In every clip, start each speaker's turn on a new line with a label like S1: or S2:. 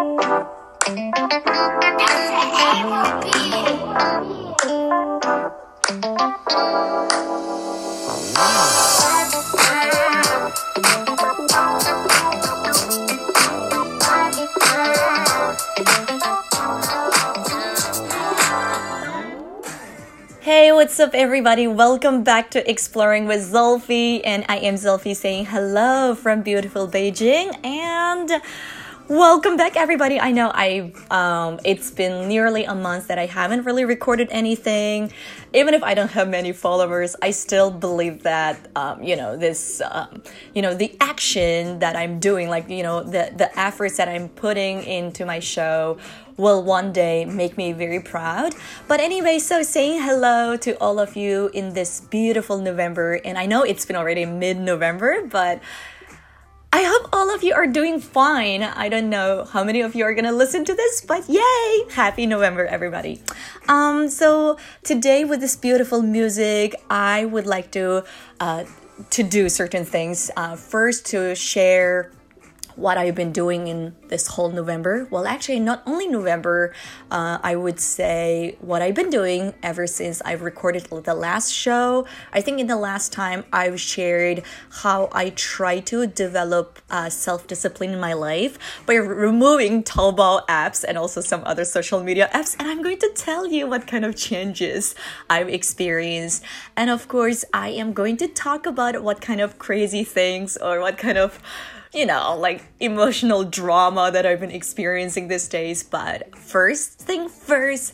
S1: Hey, what's up, everybody? Welcome back to Exploring with Zulfi, and I am Zulfi saying hello from beautiful Beijing, and welcome back, everybody. I know I um, it's been nearly a month that I haven't really recorded anything. Even if I don't have many followers, I still believe that um, you know this, um, you know, the action that I'm doing, like you know the the efforts that I'm putting into my show will one day make me very proud. But anyway, so saying hello to all of you in this beautiful November, and I know it's been already mid November, but I hope all of you are doing fine. I don't know how many of you are gonna listen to this, but yay! Happy November, everybody. Um, so today with this beautiful music, I would like to uh, to do certain things. Uh, first, to share what I've been doing in this whole November. Well, actually, not only November, uh, I would say what I've been doing ever since I've recorded the last show. I think in the last time I've shared how I try to develop uh, self discipline in my life by removing Taobao apps and also some other social media apps. And I'm going to tell you what kind of changes I've experienced. And of course, I am going to talk about what kind of crazy things or what kind of you know, like emotional drama that I've been experiencing these days. But first thing first,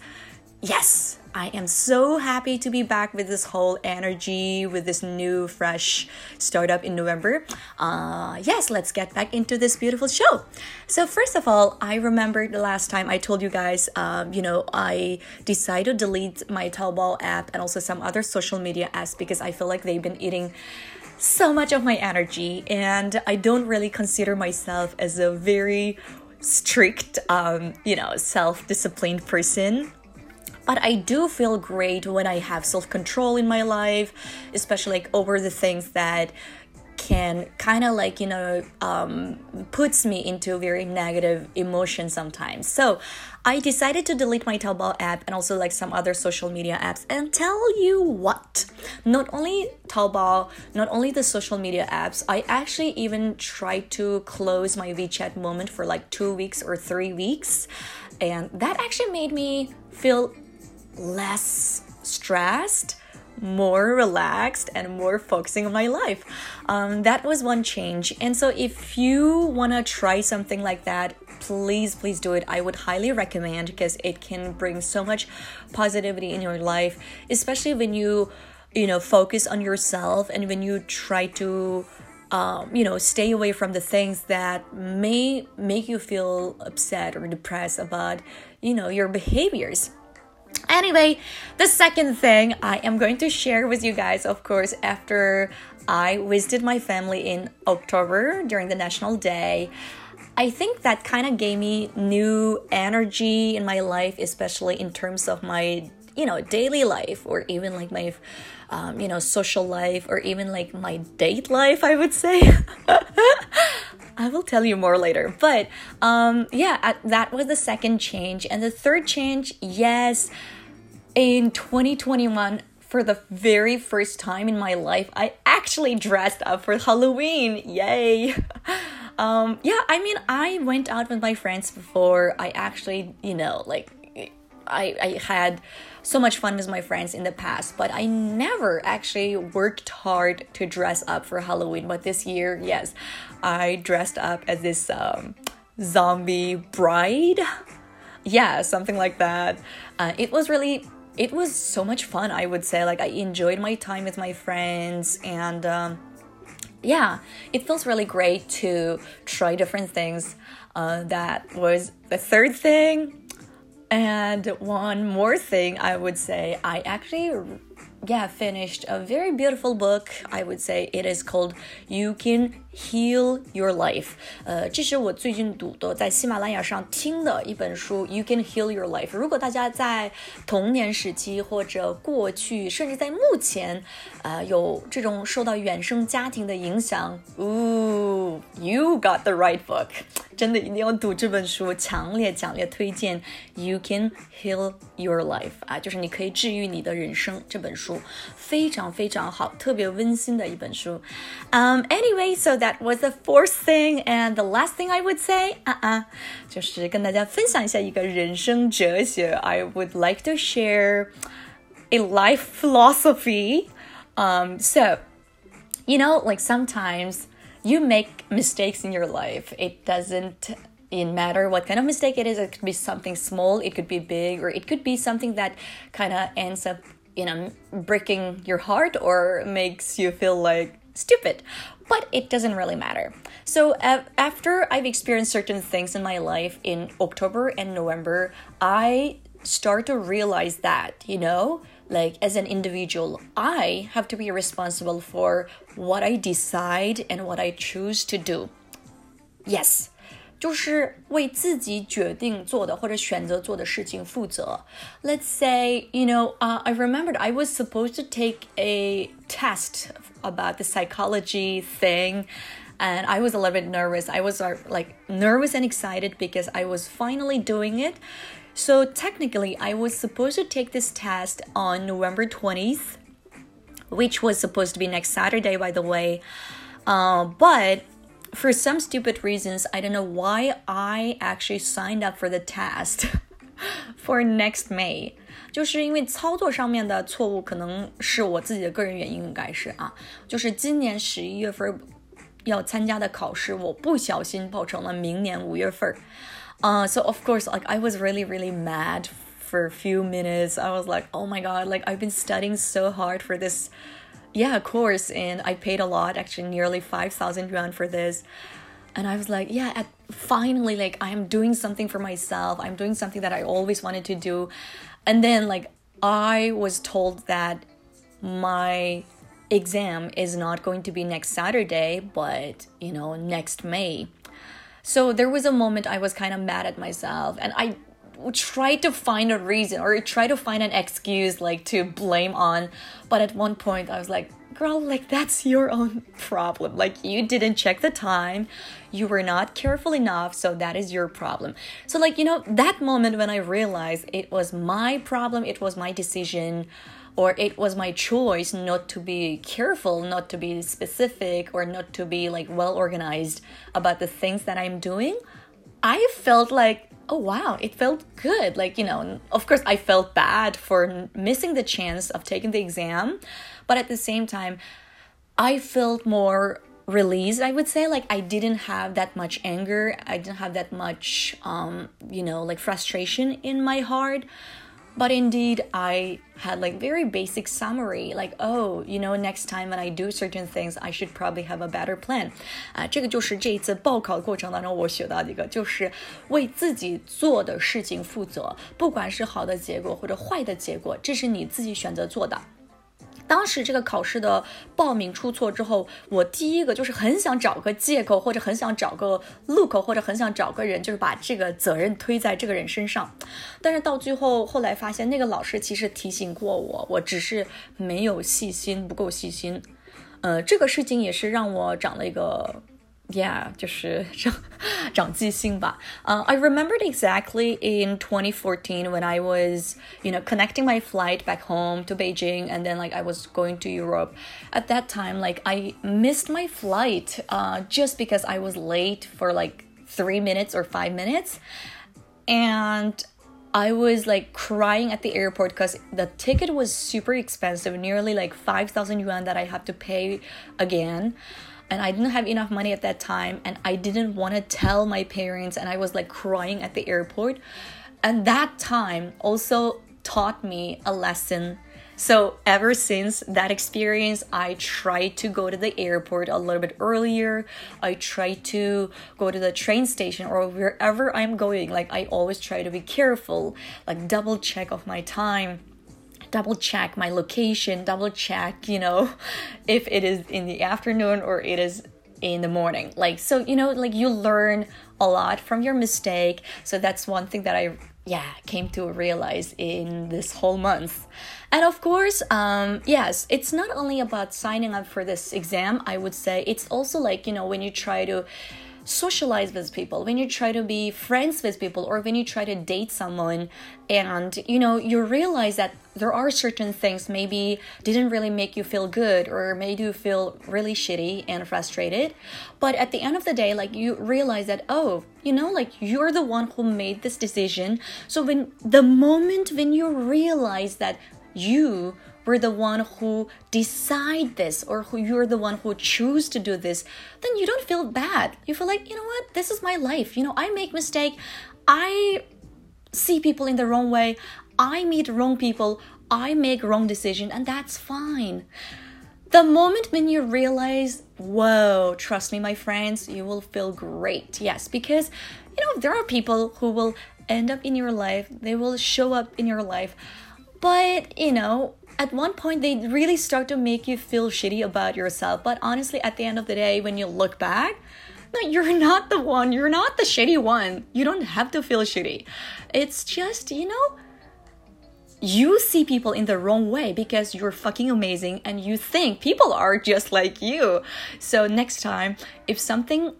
S1: yes, I am so happy to be back with this whole energy, with this new, fresh startup in November. Uh, yes, let's get back into this beautiful show. So, first of all, I remember the last time I told you guys, um, you know, I decided to delete my Taobao app and also some other social media apps because I feel like they've been eating so much of my energy, and I don't really consider myself as a very strict, um, you know, self disciplined person. But I do feel great when I have self control in my life, especially like over the things that can kind of like you know um, puts me into very negative emotion sometimes so i decided to delete my taobao app and also like some other social media apps and tell you what not only taobao not only the social media apps i actually even tried to close my wechat moment for like two weeks or three weeks and that actually made me feel less stressed more relaxed and more focusing on my life. Um, that was one change. And so, if you want to try something like that, please, please do it. I would highly recommend because it can bring so much positivity in your life, especially when you, you know, focus on yourself and when you try to. Um, you know, stay away from the things that may make you feel upset or depressed about, you know, your behaviors. Anyway, the second thing I am going to share with you guys, of course, after I visited my family in October during the National Day. I think that kind of gave me new energy in my life, especially in terms of my, you know, daily life or even like my, um, you know, social life or even like my date life, I would say. I will tell you more later. But um, yeah, that was the second change. And the third change, yes, in 2021, for the very first time in my life, I actually dressed up for Halloween. Yay! Um, yeah, I mean, I went out with my friends before. I actually, you know, like, I, I had so much fun with my friends in the past, but I never actually worked hard to dress up for Halloween. But this year, yes, I dressed up as this um, zombie bride. Yeah, something like that. Uh, it was really it was so much fun i would say like i enjoyed my time with my friends and um, yeah it feels really great to try different things. Uh, that was the third thing. And one more thing i would say i actually yeah, finished a very beautiful book. I would say it is called You Can Heal Your Life。呃，这是我最近读的，在喜马拉雅上听的一本书。You Can Heal Your Life。如果大家在童年时期或者过去，甚至在目前，呃，有这种受到原生家庭的影响，Ooh, you got the right book。真的一定要读这本书，强烈强烈推荐。You Can Heal Your Life 啊，就是你可以治愈你的人生。这本书 非常非常好，特别温馨的一本书。Um, anyway, so that was the fourth thing, and the last thing I would say, 啊啊，就是跟大家分享一下一个人生哲学。I would like to share a life philosophy. Um, so, you know, like sometimes you make mistakes in your life. It doesn't it matter what kind of mistake it is. It could be something small, it could be big, or it could be something that kind of ends up, you know, breaking your heart or makes you feel like stupid. But it doesn't really matter. So uh, after I've experienced certain things in my life in October and November, I start to realize that, you know, like as an individual, I have to be responsible for what I decide and what I choose to do. Yes. 就是为自己决定做的或者选择做的事情负责。Let's say, you know, uh, I remembered I was supposed to take a test about the psychology thing and I was a little bit nervous. I was uh, like nervous and excited because I was finally doing it. So technically, I was supposed to take this test on November 20th, which was supposed to be next Saturday, by the way. Uh, but for some stupid reasons, I don't know why I actually signed up for the test for next May. 就是因为操作上面的错误，可能是我自己的个人原因，应该是啊，就是今年十一月份要参加的考试，我不小心报成了明年五月份。uh, so of course, like I was really, really mad for a few minutes. I was like, oh my god, like I've been studying so hard for this, yeah, of course, and I paid a lot, actually, nearly five thousand yuan for this. And I was like, yeah, at, finally, like I'm doing something for myself. I'm doing something that I always wanted to do. And then, like, I was told that my exam is not going to be next Saturday, but you know, next May. So there was a moment I was kind of mad at myself and I tried to find a reason or try to find an excuse like to blame on. But at one point I was like, girl, like that's your own problem. Like you didn't check the time, you were not careful enough, so that is your problem. So, like, you know, that moment when I realized it was my problem, it was my decision or it was my choice not to be careful, not to be specific, or not to be like well organized about the things that I'm doing, I felt like, oh wow, it felt good. Like, you know, of course, I felt bad for missing the chance of taking the exam, but at the same time, I felt more released i would say. Like i didn't have that much anger. I didn't have that much um you know like frustration in my heart but indeed, I had like very basic summary, like oh, you know, next time when I do certain things, I should probably have a better plan. 啊，这个就是这一次报考过程当中我学到的一个，就是为自己做的事情负责，不管是好的结果或者坏的结果，这是你自己选择做的。 当时这个考试的报名出错之后，我第一个就是很想找个借口，或者很想找个路口，或者很想找个人，就是把这个责任推在这个人身上。但是到最后，后来发现那个老师其实提醒过我，我只是没有细心，不够细心。呃，这个事情也是让我长了一个。yeah, 就是长长记性吧。Uh, I remembered exactly in 2014 when I was, you know, connecting my flight back home to Beijing and then like I was going to Europe. At that time, like I missed my flight uh, just because I was late for like three minutes or five minutes. And I was like crying at the airport because the ticket was super expensive, nearly like 5,000 yuan that I have to pay again and I didn't have enough money at that time and I didn't want to tell my parents and I was like crying at the airport. And that time also taught me a lesson. So, ever since that experience, I try to go to the airport a little bit earlier. I try to go to the train station or wherever I'm going. Like, I always try to be careful, like, double check of my time double check my location, double check, you know, if it is in the afternoon or it is in the morning. Like, so, you know, like you learn a lot from your mistake. So that's one thing that I, yeah, came to realize in this whole month. And of course, um, yes, it's not only about signing up for this exam, I would say, it's also like, you know, when you try to socialize with people, when you try to be friends with people, or when you try to date someone, and you know, you realize that there are certain things maybe didn't really make you feel good or made you feel really shitty and frustrated. But at the end of the day, like you realize that, oh, you know, like you're the one who made this decision. So when the moment when you realize that you were the one who decide this or who you're the one who choose to do this then you don't feel bad. You feel like you know what? This is my life. You know i make mistake. I see people in the wrong way. I meet wrong people. I make wrong decision and that's fine. The moment when you realize whoa trust me my friends you will feel great. Yes because you know there are people who will end up in your life. They will show up in your life. But you know at one point they really start to make you feel shitty about yourself but honestly at the end of the day when you look back no you're not the one you're not the shitty one. You don't have to feel shitty. It's just you know you see people in the wrong way because you're fucking amazing and you think people are just like you. So next time if something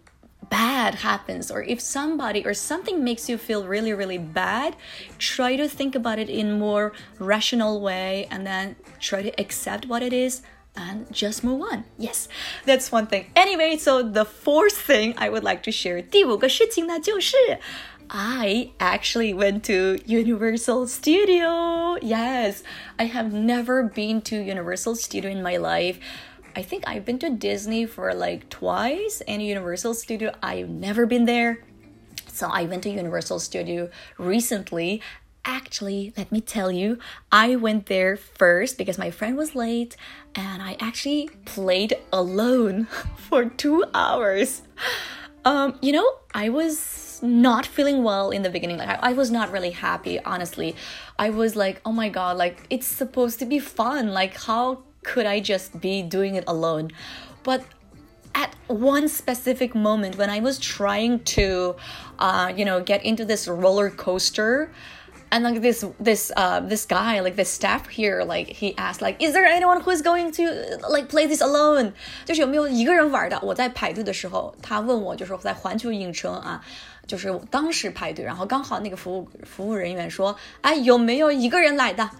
S1: bad happens or if somebody or something makes you feel really really bad try to think about it in more rational way and then try to accept what it is and just move on. Yes, that's one thing. Anyway, so the fourth thing I would like to share, 第五个事情呢就是 I actually went to Universal Studio. Yes, I have never been to Universal Studio in my life. I think I've been to Disney for like twice and Universal Studio, I've never been there. So I went to Universal Studio recently. Actually, let me tell you, I went there first because my friend was late and I actually played alone for two hours. Um, you know, I was not feeling well in the beginning. Like I, I, was not really happy, honestly. I was like, oh my god, like it's supposed to be fun. Like how could I just be doing it alone? But at one specific moment when I was trying to, uh, you know, get into this roller coaster, and like this this uh this guy like the staff here like he asked like is there anyone who is going to like play this alone 就是有没有一个人玩的我在排队的时候他问我就是在环球影城啊就是当时排队然后刚好那个服务服务人员说哎有没有一个人来的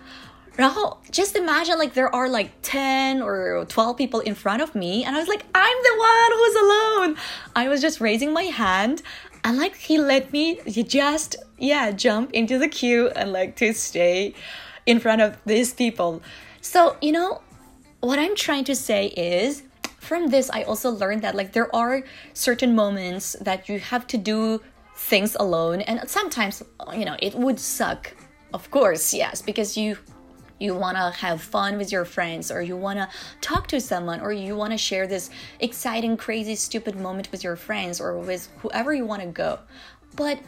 S1: 然后 just imagine like there are like 10 or 12 people in front of me and I was like I'm the one who's alone. I was just raising my hand and like he let me just yeah jump into the queue and like to stay in front of these people. So you know what I'm trying to say is from this I also learned that like there are certain moments that you have to do things alone and sometimes you know it would suck. Of course yes because you you want to have fun with your friends or you want to talk to someone or you want to share this exciting crazy stupid moment with your friends or with whoever you want to go. But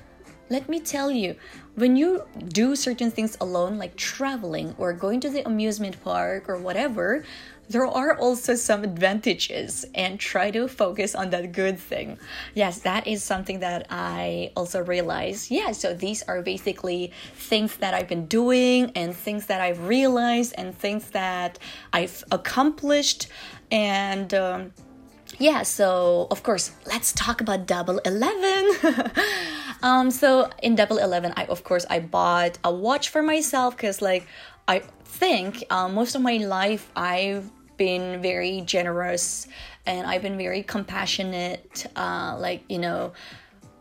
S1: let me tell you, when you do certain things alone, like traveling or going to the amusement park or whatever, there are also some advantages and try to focus on that good thing. Yes, that is something that I also realized. Yeah, so these are basically things that I've been doing and things that I've realized and things that I've accomplished and um, yeah, so of course, let's talk about Double Eleven. um, so in Double Eleven, I of course I bought a watch for myself because like I think um, most of my life I've been very generous and I've been very compassionate. Uh, like you know,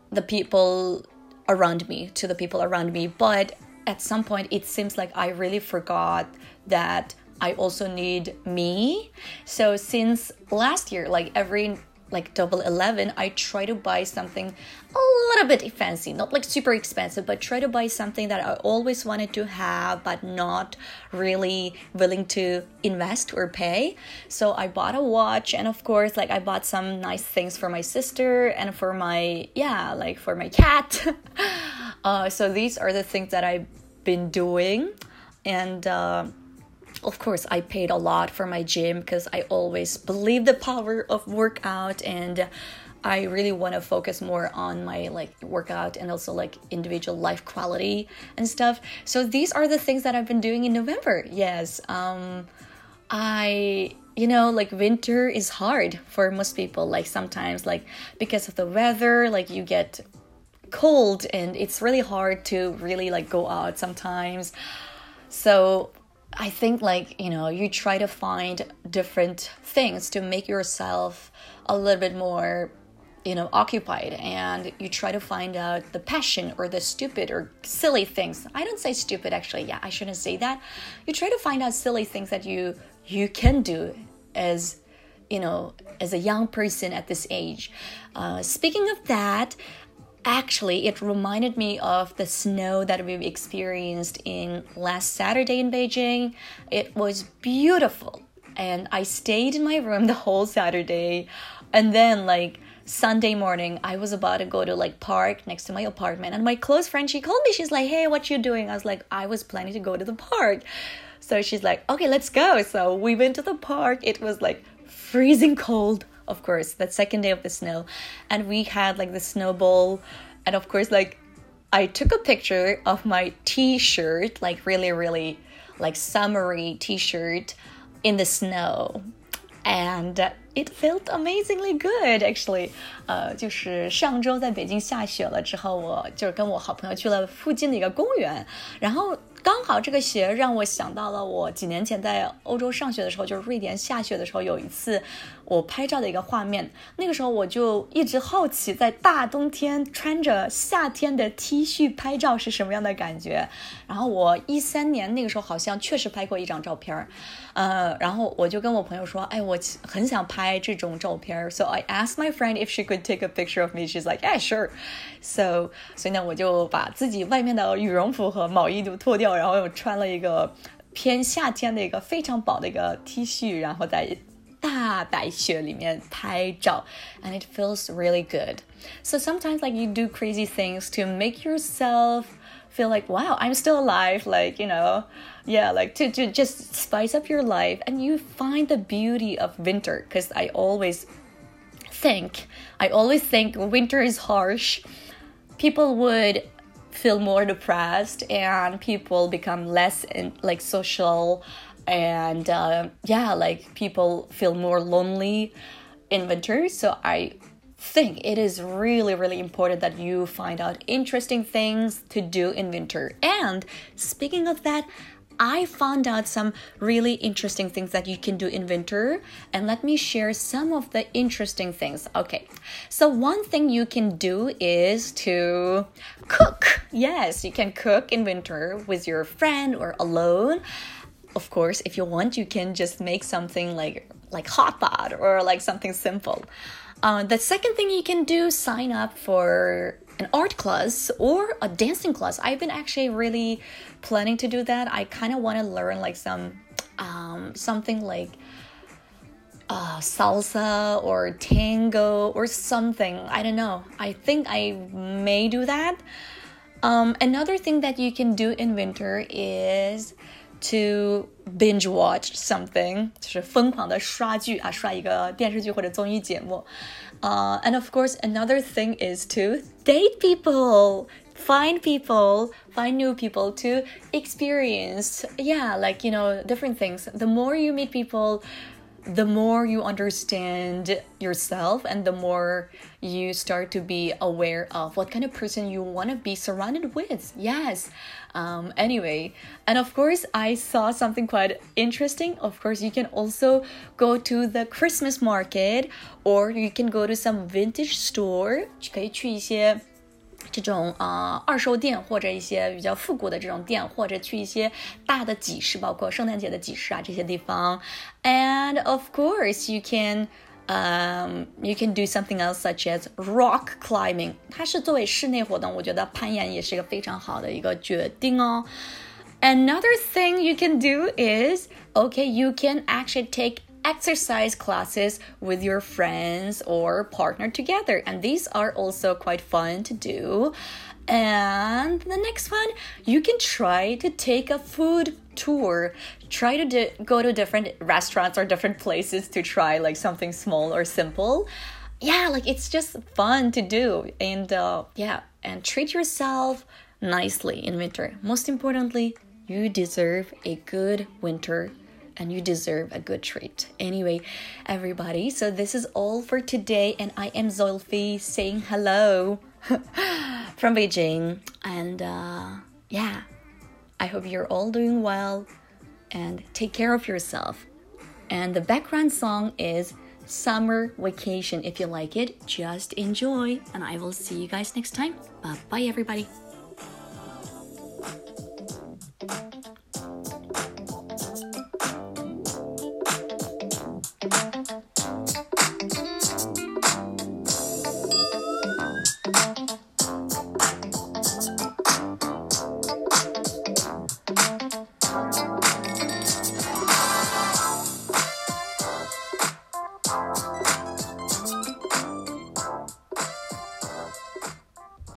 S1: the people around me to the people around me, but at some point it seems like I really forgot that I also need me. So since last year, like every like double 11 i try to buy something a little bit fancy not like super expensive but try to buy something that i always wanted to have but not really willing to invest or pay. So i bought a watch and of course like i bought some nice things for my sister and for my yeah like for my cat. Uh, so these are the things that i've been doing. And uh, of course i paid a lot for my gym because i always believe the power of workout and i really want to focus more on my like workout and also like individual life quality and stuff. So these are the things that i've been doing in november. Yes um i you know like winter is hard for most people like sometimes like because of the weather like you get cold and it's really hard to really like go out sometimes. So I think like, you know, you try to find different things to make yourself a little bit more you know occupied and you try to find out the passion or the stupid or silly things. I don't say stupid actually. Yeah i shouldn't say that. You try to find out silly things that you you can do as you know as a young person at this age. Uh, speaking of that actually it reminded me of the snow that we've experienced in last saturday in beijing. It was beautiful and i stayed in my room the whole saturday. And then like sunday morning i was about to go to like park next to my apartment and my close friend she called me. She's like hey what you doing? I was like i was planning to go to the park. So she's like okay let's go. So we went to the park. It was like freezing cold of course, that second day of the snow. And we had like the snowball. And of course, like I took a picture of my t shirt, like really, really like summery t shirt in the snow. And it felt amazingly good, actually. 呃，就是上周在北京下雪了之后，我就是跟我好朋友去了附近的一个公园，然后 刚好这个鞋让我想到了我几年前在欧洲上学的时候，就是瑞典下雪的时候，有一次我拍照的一个画面。那个时候我就一直好奇，在大冬天穿着夏天的 T 恤拍照是什么样的感觉。然后我一三年那个时候好像确实拍过一张照片儿，呃，然后我就跟我朋友说，哎，我很想拍这种照片儿。So I asked my friend if she could take a picture of me. She's like, yeah, sure. So 所以呢，我就把自己外面的羽绒服和毛衣都脱掉。然后又穿了一个偏夏天的一个非常薄的一个 T 恤，然后在大白雪里面拍照，and it feels really good. So sometimes like you do crazy things to make yourself feel like wow i'm still alive like you know yeah like to, to just spice up your life and you find the beauty of winter because i always think i always think winter is harsh people would feel more depressed and people become less in, like social and uh, yeah like people feel more lonely in winter. So i think it is really really important that you find out interesting things to do in winter. And speaking of that I found out some really interesting things that you can do in winter, and let me share some of the interesting things. Okay, so one thing you can do is to cook. Yes, you can cook in winter with your friend or alone. Of course, if you want, you can just make something like like hot pot or like something simple. Uh, the second thing you can do, sign up for an art class or a dancing class. I've been actually really planning to do that. I kind of want to learn like some um, something like uh, salsa or tango or something. I don't know. I think I may do that. Um, another thing that you can do in winter is to binge watch something，就是疯狂的刷剧啊，刷一个电视剧或者综艺节目。uh, and of course, another thing is to date people, find people, find new people to experience. Yeah, like, you know, different things. The more you meet people, the more you understand yourself and the more you start to be aware of what kind of person you want to be surrounded with. Yes. Um, anyway, and of course, I saw something quite interesting. Of course, you can also go to the Christmas market or you can go to some vintage store. 可以去一些 这种啊、呃、二手店或者一些比较复古的这种店，或者去一些大的集市，包括圣诞节的集市啊这些地方。And of course, you can. Um, you can do something else such as rock climbing. 它是作为室内活动，我觉得攀岩也是一个非常好的一个决定哦。Another thing you can do is okay, you can actually take exercise classes with your friends or partner together. And these are also quite fun to do. And the next one, you can try to take a food tour. Try to do, go to different restaurants or different places to try like something small or simple. Yeah, like it's just fun to do. And uh, yeah, and treat yourself nicely in winter. Most importantly, you deserve a good winter and you deserve a good treat. Anyway, everybody, so this is all for today, and I am Zulfi saying hello from Beijing. And uh, yeah, I hope you're all doing well and take care of yourself. And the background song is Summer Vacation. If you like it, just enjoy. And I will see you guys next time. Bye bye, everybody.